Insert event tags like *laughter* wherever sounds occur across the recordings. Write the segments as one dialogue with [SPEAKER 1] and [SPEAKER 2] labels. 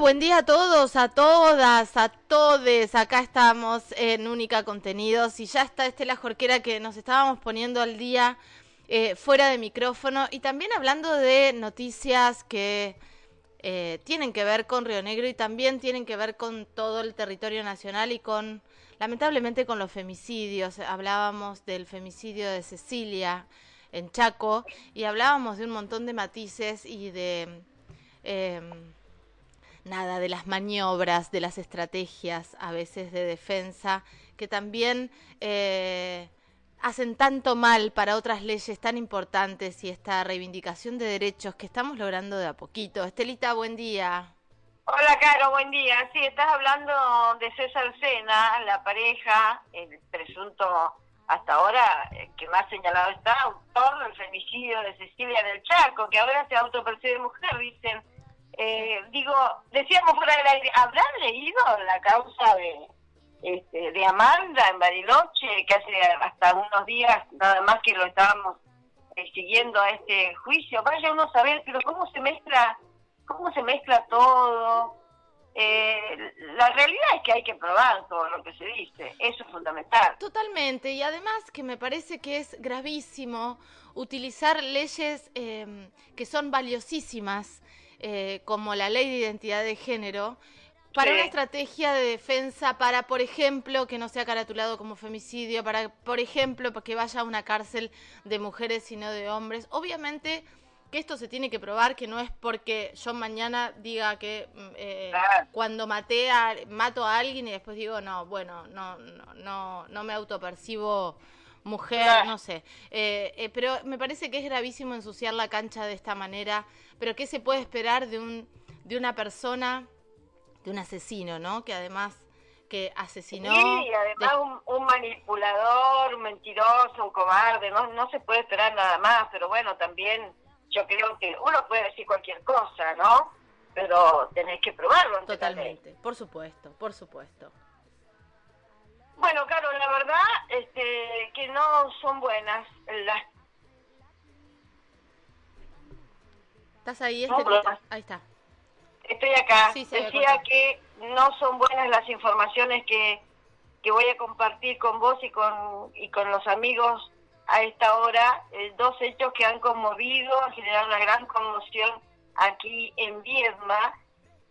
[SPEAKER 1] buen día a todos, a todas, a todes. Acá estamos en Única Contenidos y ya está Estela Jorquera que nos estábamos poniendo al día eh, fuera de micrófono y también hablando de noticias que eh, tienen que ver con Río Negro y también tienen que ver con todo el territorio nacional y con, lamentablemente, con los femicidios. Hablábamos del femicidio de Cecilia en Chaco y hablábamos de un montón de matices y de... Em, nada, de las maniobras, de las estrategias a veces de defensa, que también eh, hacen tanto mal para otras leyes tan importantes y esta reivindicación de derechos que estamos logrando de a poquito. Estelita, buen día.
[SPEAKER 2] Hola, Caro, buen día. Sí, estás hablando de César Sena, la pareja, el presunto hasta ahora eh, que más señalado está, autor del femicidio de Cecilia del Chaco, que ahora se autopercibe mujer, dicen eh, digo, decíamos fuera del aire, ¿habrán leído la causa de, este, de Amanda en Bariloche, que hace hasta unos días nada más que lo estábamos eh, siguiendo a este juicio? Vaya uno a saber, pero cómo se mezcla, cómo se mezcla todo. Eh, la realidad es que hay que probar todo lo que se dice, eso es fundamental.
[SPEAKER 1] Totalmente, y además que me parece que es gravísimo utilizar leyes que son valiosísimas eh, como la ley de identidad de género, para una estrategia de defensa, para, por ejemplo, que no sea caratulado como femicidio, para, por ejemplo, que vaya a una cárcel de mujeres y no de hombres. Obviamente que esto se tiene que probar, que no es porque yo mañana diga que mm, eh, cuando maté a, mato a alguien y después digo, no, bueno, no, no, no, no me autopercibo mujer, no sé. Eh, eh, pero me parece que es gravísimo ensuciar la cancha de esta manera. Pero ¿qué se puede esperar de, un, de una persona, de un asesino, ¿no? Que además que asesinó...
[SPEAKER 2] Sí, además un, manipulador, un mentiroso, un cobarde, no, no se puede esperar nada más, pero bueno, también yo creo que uno puede decir cualquier cosa, ¿no? Pero tenés que probarlo.
[SPEAKER 1] Totalmente, por supuesto, por supuesto.
[SPEAKER 2] Bueno, Caro, la verdad este, que no son buenas las...
[SPEAKER 1] ¿Estás ahí? Este, ahí está.
[SPEAKER 2] Estoy acá. Decía que no son buenas las informaciones que, que voy a compartir con vos y con, y con los amigos a esta hora. Eh, dos hechos que han conmovido, han generado una gran conmoción aquí en Viedma,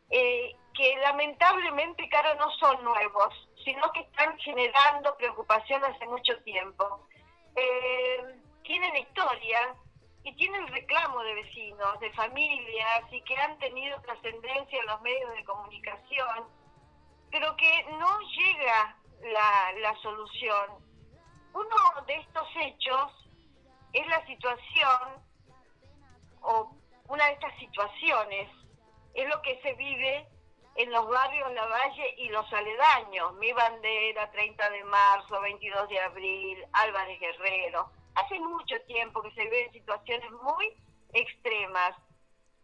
[SPEAKER 2] eh, que lamentablemente, Caro, no son nuevos sino que están generando preocupación hace mucho tiempo. Eh, tienen historia y tienen reclamo de vecinos, de familias y que han tenido trascendencia en los medios de comunicación, pero que no llega la, la solución. Uno de estos hechos es la situación, o una de estas situaciones, es lo que se vive los barrios La Valle y los aledaños, Mi Bandera, 30 de marzo, 22 de abril, Álvarez Guerrero. Hace mucho tiempo que se ven situaciones muy extremas.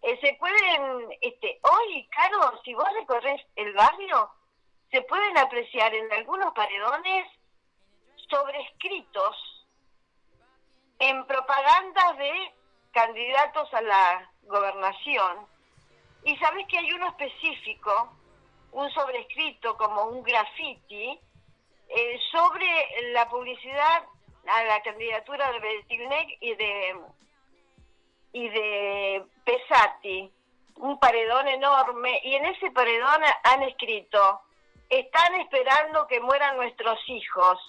[SPEAKER 2] Eh, se pueden, este, hoy, Caro, si vos recorres el barrio, se pueden apreciar en algunos paredones sobrescritos en propagandas de candidatos a la gobernación y sabes que hay uno específico, un sobrescrito como un graffiti, eh, sobre la publicidad a la candidatura de Betilnec y de, y de Pesati, un paredón enorme, y en ese paredón han escrito, están esperando que mueran nuestros hijos,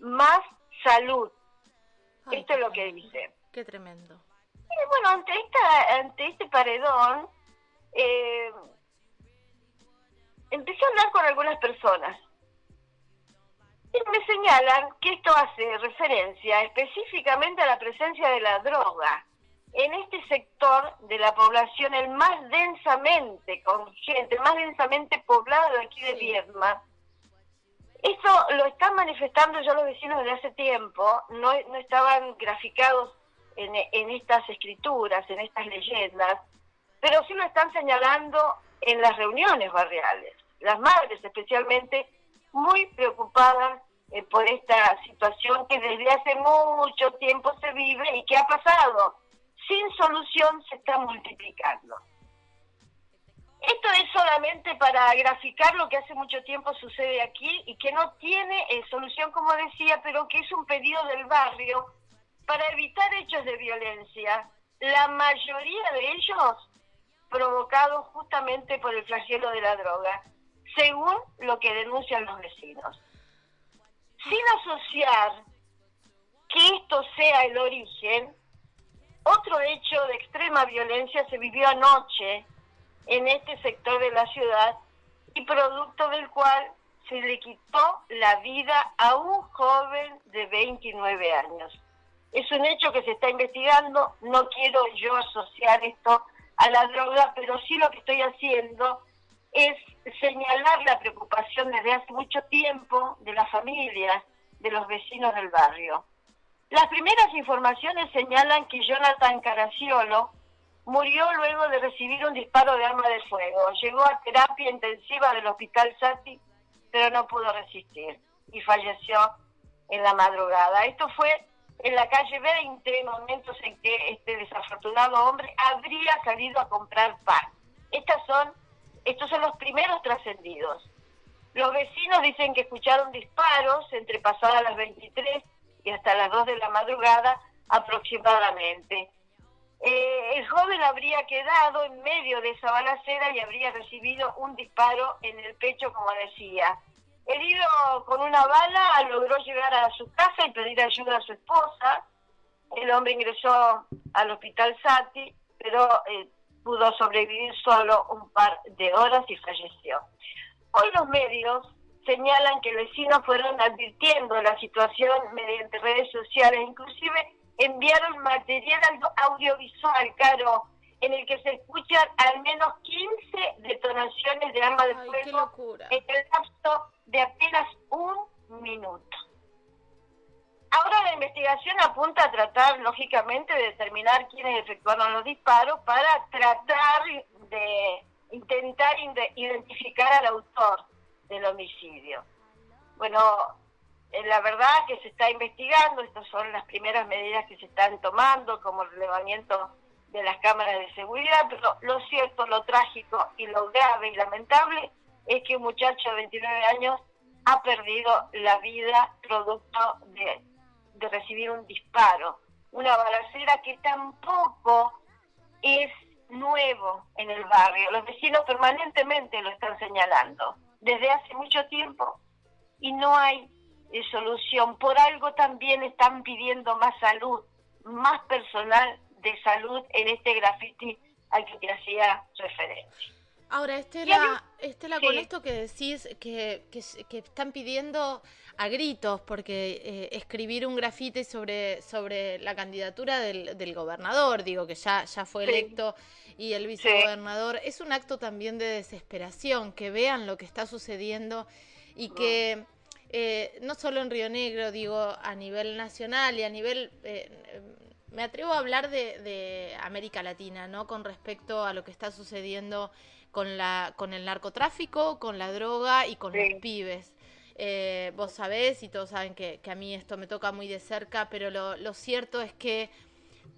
[SPEAKER 2] más salud. Esto es lo que dice.
[SPEAKER 1] Qué tremendo.
[SPEAKER 2] Y bueno, ante, esta, ante este paredón, eh, empecé a hablar con algunas personas y me señalan que esto hace referencia específicamente a la presencia de la droga en este sector de la población, el más densamente consciente, el más densamente poblado de aquí de Viedma. Esto lo están manifestando ya los vecinos desde hace tiempo, no, no estaban graficados en, en estas escrituras, en estas leyendas, pero sí lo están señalando en las reuniones barriales. Las madres especialmente muy preocupadas eh, por esta situación que desde hace mucho tiempo se vive y que ha pasado sin solución se está multiplicando. Esto es solamente para graficar lo que hace mucho tiempo sucede aquí y que no tiene eh, solución, como decía, pero que es un pedido del barrio para evitar hechos de violencia. La mayoría de ellos provocados justamente por el flagelo de la droga, según lo que denuncian los vecinos. Sin asociar que esto sea el origen, otro hecho de extrema violencia se vivió anoche en este sector de la ciudad y producto del cual se le quitó la vida a un joven de 29 años. Es un hecho que se está investigando, no quiero yo asociar esto a la droga, pero sí lo que estoy haciendo es señalar la preocupación desde hace mucho tiempo de las familias, de los vecinos del barrio. Las primeras informaciones señalan que Jonathan Caraciolo murió luego de recibir un disparo de arma de fuego. Llegó a terapia intensiva del hospital Sati, pero no pudo resistir y falleció en la madrugada. Esto fue en la calle 20, momentos en que este desafortunado hombre habría salido a comprar pan. Estas son, estos son los primeros trascendidos. Los vecinos dicen que escucharon disparos entre pasadas las 23 y hasta las 2 de la madrugada aproximadamente. Eh, el joven habría quedado en medio de esa balacera y habría recibido un disparo en el pecho, como decía. Herido con una bala, logró llegar a su casa y pedir ayuda a su esposa. El hombre ingresó al hospital Sati, pero eh, pudo sobrevivir solo un par de horas y falleció. Hoy los medios señalan que vecinos fueron advirtiendo la situación mediante redes sociales, inclusive enviaron material audiovisual, Caro, en el que se escuchan al menos 15 detonaciones de armas de fuego en el lapso de apenas un minuto. Ahora la investigación apunta a tratar, lógicamente, de determinar quiénes efectuaron los disparos para tratar de intentar identificar al autor del homicidio. Bueno, eh, la verdad que se está investigando, estas son las primeras medidas que se están tomando, como el relevamiento de las cámaras de seguridad, pero lo cierto, lo trágico y lo grave y lamentable es que un muchacho de 29 años ha perdido la vida producto de, de recibir un disparo, una balacera que tampoco es nuevo en el barrio. Los vecinos permanentemente lo están señalando desde hace mucho tiempo y no hay eh, solución. Por algo también están pidiendo más salud, más personal de salud en este graffiti al que te hacía referencia.
[SPEAKER 1] Ahora, Estela, Estela con esto que decís que, que, están pidiendo a gritos, porque eh, escribir un grafite sobre, sobre la candidatura del, del, gobernador, digo que ya, ya fue electo, y el vicegobernador, es un acto también de desesperación, que vean lo que está sucediendo y que eh, no solo en Río Negro, digo, a nivel nacional y a nivel... Eh, me atrevo a hablar de, de América Latina, ¿no? Con respecto a lo que está sucediendo con, la, con el narcotráfico, con la droga y con los pibes. Eh, vos sabés y todos saben que, a mí esto me toca muy de cerca, pero lo, cierto es que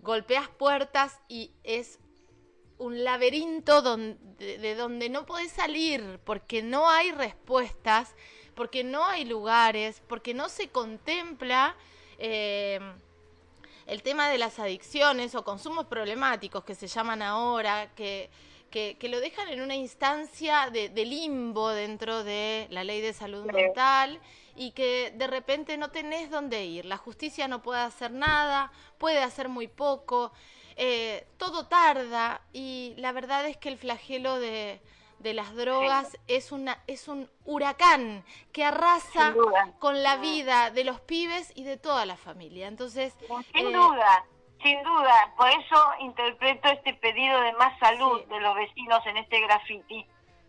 [SPEAKER 1] golpeas puertas y es un laberinto donde, de donde no podés salir porque no hay respuestas, porque no hay lugares, porque no se contempla eh, el tema de las adicciones o consumos problemáticos que se llaman ahora, que que, lo dejan en una instancia de, limbo dentro de la ley de salud mental y que de repente no tenés dónde ir. La justicia no puede hacer nada, puede hacer muy poco, eh, todo tarda y la verdad es que el flagelo de, las drogas es una es un huracán que arrasa con la vida de los pibes y de toda la familia. Entonces,
[SPEAKER 2] sin eh, duda sin duda, por eso interpreto este pedido de más salud de los vecinos en este graffiti.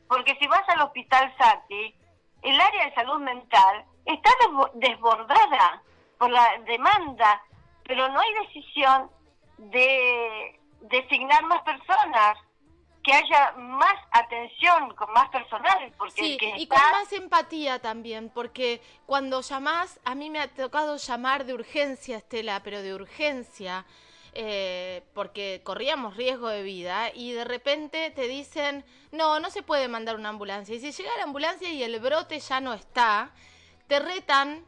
[SPEAKER 2] Porque si vas al hospital Sati, el área de salud mental está desbordada por la demanda, pero no hay decisión de designar más personas, que haya más atención con más personal. Porque
[SPEAKER 1] sí, y con más empatía también, porque cuando llamás, a mí me ha tocado llamar de urgencia, Estela, pero de urgencia, eh, porque corríamos riesgo de vida y de repente te dicen, no, no se puede mandar una ambulancia. Y si llega la ambulancia y el brote ya no está, te retan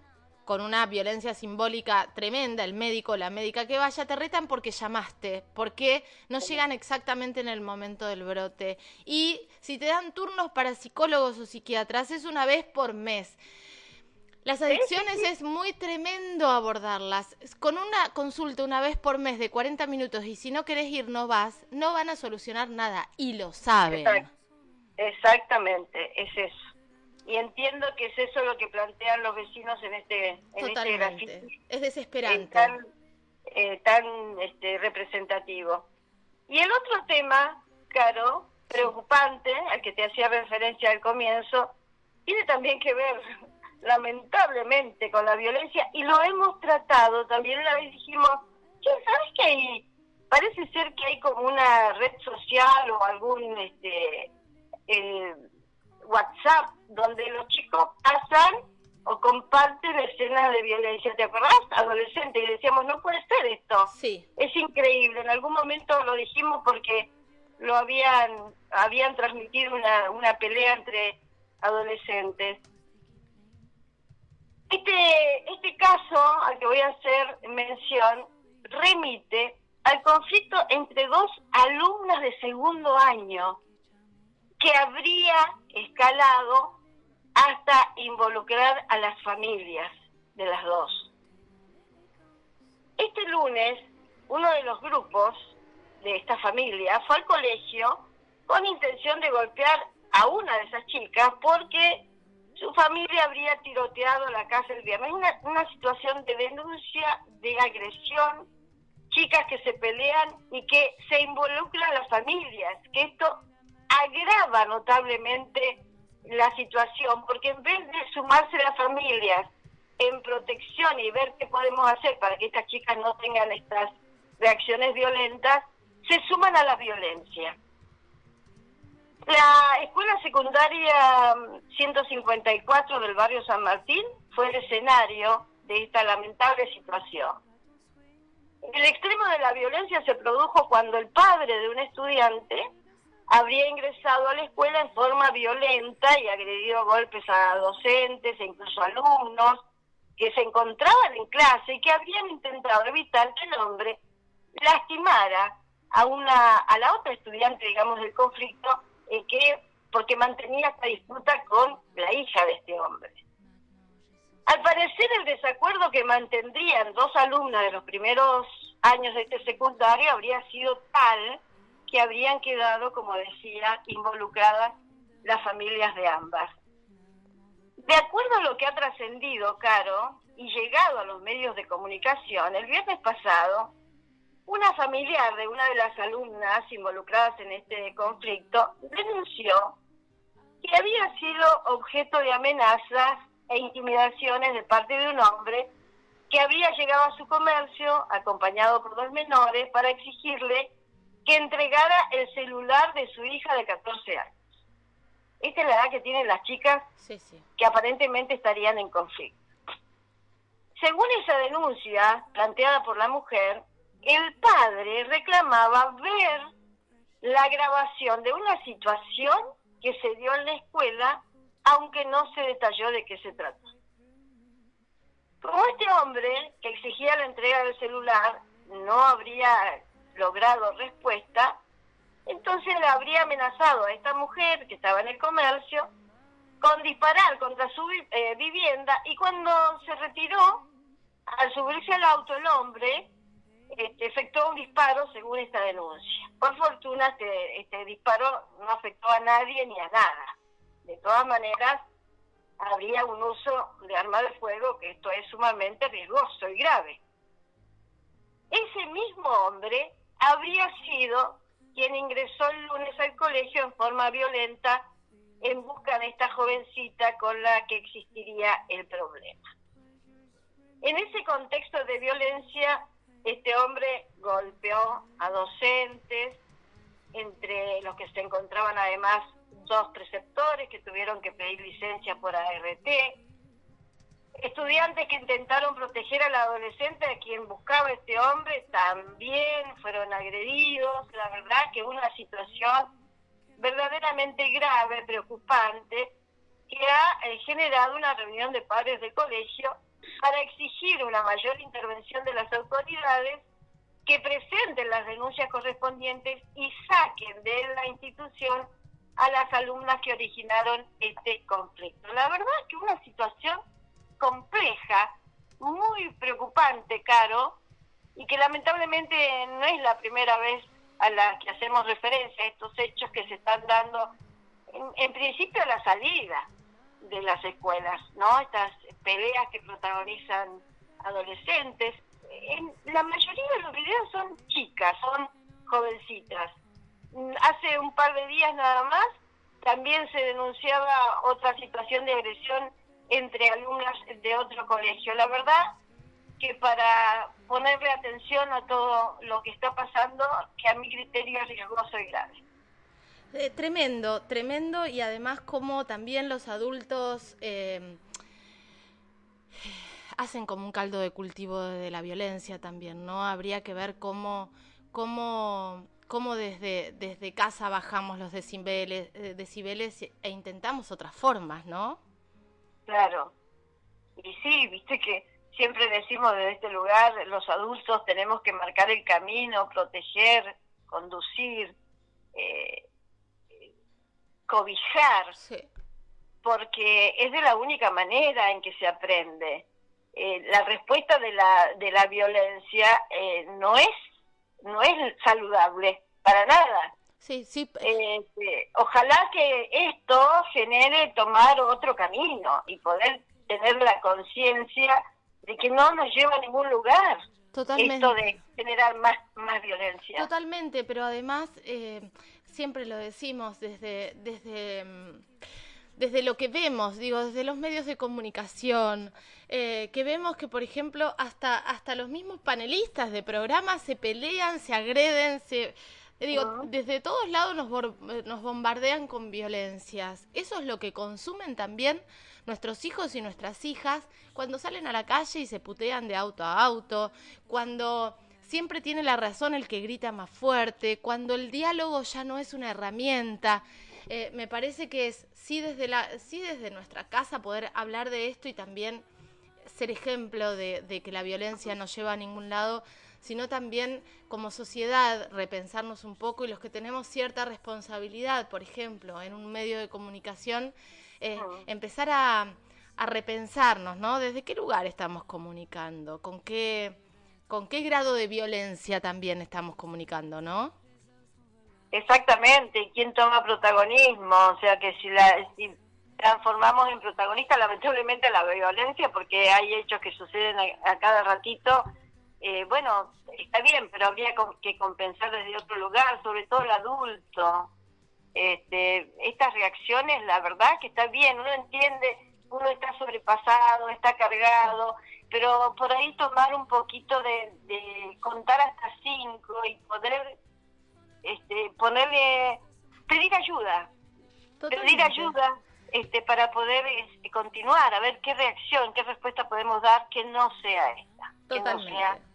[SPEAKER 1] con una violencia simbólica tremenda, el médico, la médica que vaya, te retan porque llamaste, porque no llegan exactamente en el momento del brote. Y si te dan turnos para psicólogos o psiquiatras, es una vez por mes. Las adicciones es muy tremendo abordarlas. Con una consulta una vez por mes de 40 minutos y si no querés ir no vas, no van a solucionar nada y lo saben.
[SPEAKER 2] Exactamente, es eso y entiendo que es eso lo que plantean los vecinos en este, en este
[SPEAKER 1] Es desesperante.
[SPEAKER 2] tan, eh, tan este, representativo. Y el otro tema, Caro, preocupante, al que te hacía referencia al comienzo, tiene también que ver, *laughs* lamentablemente, con la violencia, y lo hemos tratado, también una vez dijimos, ¿sabes que hay? Parece ser que hay como una red social o algún este, eh, WhatsApp donde los chicos pasan o comparten escenas de violencia. ¿Te acordás? Adolescente. Y decíamos, no puede ser esto.
[SPEAKER 1] Sí.
[SPEAKER 2] Es increíble. En algún momento lo dijimos porque lo habían, habían transmitido una, una pelea entre adolescentes. Este, este caso al que voy a hacer mención remite al conflicto entre dos alumnas de segundo año que habría escalado hasta involucrar a las familias de las dos. Este lunes, uno de los grupos de esta familia fue al colegio con intención de golpear a una de esas chicas porque su familia habría tiroteado la casa el viernes. Una, una situación de denuncia, de agresión, chicas que se pelean y que se involucran las familias, que esto agrava notablemente la situación, porque en vez de sumarse las familias en protección y ver qué podemos hacer para que estas chicas no tengan estas reacciones violentas, se suman a la violencia. La escuela secundaria 154 del barrio San Martín fue el escenario de esta lamentable situación. El extremo de la violencia se produjo cuando el padre de un estudiante habría ingresado a la escuela en forma violenta y agredido golpes a docentes e incluso alumnos que se encontraban en clase y que habrían intentado evitar que el hombre lastimara a una a la otra estudiante digamos del conflicto eh, que porque mantenía esta disputa con la hija de este hombre. Al parecer el desacuerdo que mantendrían dos alumnas de los primeros años de este secundario habría sido tal que habrían quedado, como decía, involucradas las familias de ambas. De acuerdo a lo que ha trascendido, Caro, y llegado a los medios de comunicación, el viernes pasado, una familiar de una de las alumnas involucradas en este conflicto denunció que había sido objeto de amenazas e intimidaciones de parte de un hombre que había llegado a su comercio acompañado por dos menores para exigirle que entregara el celular de su hija de 14 años. Esta es la edad que tienen las chicas que aparentemente estarían en conflicto. Según esa denuncia planteada por la mujer, el padre reclamaba ver la grabación de una situación que se dio en la escuela, aunque no se detalló de qué se trata. Como este hombre que exigía la entrega del celular no habría logrado respuesta, entonces le habría amenazado a esta mujer que estaba en el comercio con disparar contra su eh, vivienda y cuando se retiró, al subirse al auto el hombre este, efectuó un disparo según esta denuncia. Por fortuna este, este disparo no afectó a nadie ni a nada. De todas maneras, habría un uso de arma de fuego que esto es sumamente riesgoso y grave. Ese mismo hombre habría sido quien ingresó el lunes al colegio en forma violenta en busca de esta jovencita con la que existiría el problema. En ese contexto de violencia, este hombre golpeó a docentes, entre los que se encontraban además dos preceptores que tuvieron que pedir licencia por ART. Estudiantes que intentaron proteger al adolescente a quien buscaba este hombre también fueron agredidos. La verdad que una situación verdaderamente grave, preocupante, que ha eh, generado una reunión de padres de colegio para exigir una mayor intervención de las autoridades que presenten las denuncias correspondientes y saquen de la institución a las alumnas que originaron este conflicto. La verdad es que una situación compleja, muy preocupante, Caro, y que lamentablemente no es la primera vez a la que hacemos referencia a estos hechos que se están dando, en, principio a la salida de las escuelas, ¿no? Estas peleas que protagonizan adolescentes. En la mayoría de los videos son chicas, son jovencitas. Hace un par de días nada más también se denunciaba otra situación de agresión entre alumnas de otro colegio. La verdad que para ponerle atención a todo lo que está pasando, que a mi criterio es riesgoso y grave.
[SPEAKER 1] Eh, tremendo, tremendo y además como también los adultos eh, hacen como un caldo de cultivo de la violencia también, ¿no? Habría que ver cómo, cómo, cómo desde, desde casa bajamos los decibeles, eh, decibeles e intentamos otras formas, ¿no?
[SPEAKER 2] Claro. Y sí, viste que siempre decimos desde este lugar, los adultos tenemos que marcar el camino, proteger, conducir, eh, cobijar, porque es de la única manera en que se aprende. Eh, la respuesta de la, de la violencia eh, no es no es saludable para nada.
[SPEAKER 1] Sí, sí.
[SPEAKER 2] Este, ojalá que esto genere tomar otro camino y poder tener la conciencia de que no nos lleva a ningún lugar. Totalmente. Esto de generar más, más violencia.
[SPEAKER 1] Totalmente, pero además eh, siempre lo decimos desde, desde, desde lo que vemos, digo, desde los medios de comunicación, eh, que vemos que, por ejemplo, hasta, hasta los mismos panelistas de programas se pelean, se agreden, se eh, digo, desde todos lados nos, eh, nos bombardean con violencias. Eso es lo que consumen también nuestros hijos y nuestras hijas cuando salen a la calle y se putean de auto a auto, cuando siempre tiene la razón el que grita más fuerte, cuando el diálogo ya no es una herramienta. Eh, me parece que es sí desde, la, sí desde nuestra casa poder hablar de esto y también ser ejemplo de, de que la violencia no lleva a ningún lado, sino también como sociedad repensarnos un poco y los que tenemos cierta responsabilidad, por ejemplo, en un medio de comunicación, eh, empezar a, a, repensarnos, ¿no? ¿Desde qué lugar estamos comunicando? ¿Con qué, ¿Con qué grado de violencia también estamos comunicando, no?
[SPEAKER 2] Exactamente, ¿quién toma protagonismo? O sea, que si, la, si transformamos en protagonista lamentablemente la violencia, porque hay hechos que suceden a cada ratito eh, bueno, está bien, pero habría que compensar desde otro lugar, sobre todo el adulto. Este, estas reacciones, la verdad que está bien, uno entiende, uno está sobrepasado, está cargado, pero por ahí tomar un poquito de, contar hasta cinco y poder este, ponerle, pedir ayuda, pedir ayuda este, para poder este, continuar, a ver qué reacción, qué respuesta podemos dar que no sea esta.
[SPEAKER 1] Totalmente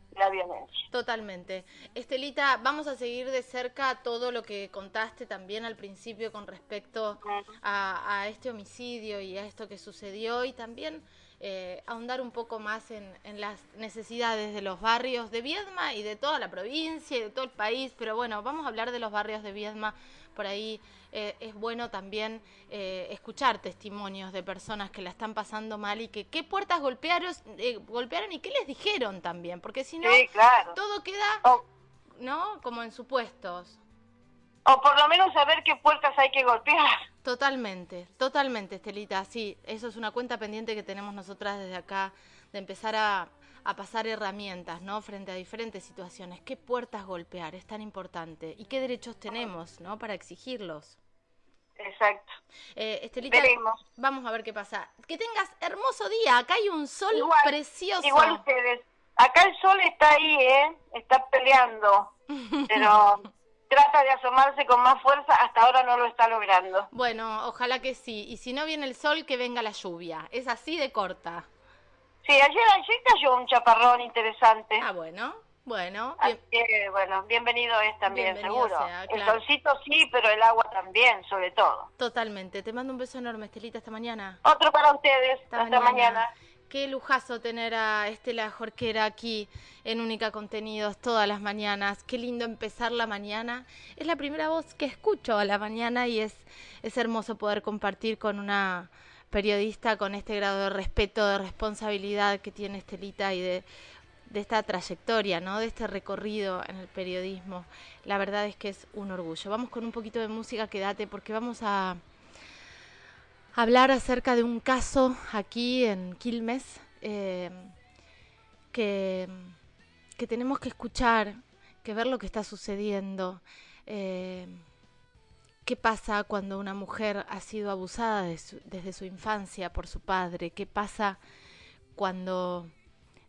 [SPEAKER 1] Totalmente. Estelita, vamos a seguir de cerca todo lo que contaste también al principio con respecto a, este homicidio y a esto que sucedió y también eh, ahondar un poco más en, en, las necesidades de los barrios de Viedma y de toda la provincia y de todo el país, pero bueno, vamos a hablar de los barrios de Viedma por ahí eh, es bueno también eh, escuchar testimonios de personas que la están pasando mal y que qué puertas golpearon, eh, golpearon y qué les dijeron también, porque si no, todo queda, ¿no? Como en supuestos.
[SPEAKER 2] O por lo menos saber qué puertas hay que golpear.
[SPEAKER 1] Totalmente, totalmente, Estelita. Sí, eso es una cuenta pendiente que tenemos nosotras desde acá, de empezar a, a pasar herramientas, ¿no? Frente a diferentes situaciones. ¿Qué puertas golpear? Es tan importante. ¿Y qué derechos tenemos, ¿no? Para exigirlos.
[SPEAKER 2] Exacto.
[SPEAKER 1] Eh, Estelita, vamos a ver qué pasa. Que tengas hermoso día. Acá hay un sol precioso.
[SPEAKER 2] Igual ustedes. Acá el sol está ahí, ¿eh? Está peleando. *laughs* Pero trata de asomarse con más fuerza. Hasta ahora no lo está logrando.
[SPEAKER 1] Bueno, ojalá que sí. Y si no viene el sol, que venga la lluvia. Es así de corta.
[SPEAKER 2] Sí, ayer, ayer cayó un chaparrón interesante.
[SPEAKER 1] Ah, bueno, bueno.
[SPEAKER 2] bueno, bienvenido es también, seguro. El solcito sí, pero el agua también, sobre todo.
[SPEAKER 1] Totalmente. Te mando un beso enorme, Estelita, esta mañana.
[SPEAKER 2] Otro para ustedes. Hasta, mañana.
[SPEAKER 1] Qué lujazo tener a Estela Jorquera aquí en Única Contenidos todas las mañanas. Qué lindo empezar la mañana. Es la primera voz que escucho a la mañana y es, es hermoso poder compartir con una periodista con este grado de respeto, de responsabilidad que tiene Estelita y de, esta trayectoria, ¿no? De este recorrido en el periodismo. La verdad es que es un orgullo. Vamos con un poquito de música, quédate, porque vamos a hablar acerca de un caso aquí en Quilmes eh, que, que, tenemos que escuchar, que ver lo que está sucediendo. Eh, ¿Qué pasa cuando una mujer ha sido abusada desde su infancia por su padre? ¿Qué pasa cuando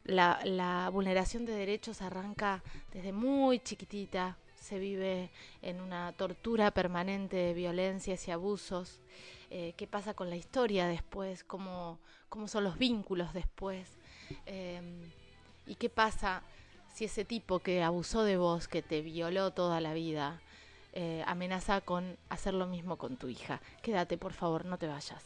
[SPEAKER 1] la, vulneración de derechos arranca desde muy chiquitita? Se vive en una tortura permanente de violencias y abusos. Eh, qué pasa con la historia después, cómo, cómo son los vínculos después, em, y qué pasa si ese tipo que abusó de vos, que te violó toda la vida, eh, amenaza con hacer lo mismo con tu hija. Quédate, por favor, no te vayas.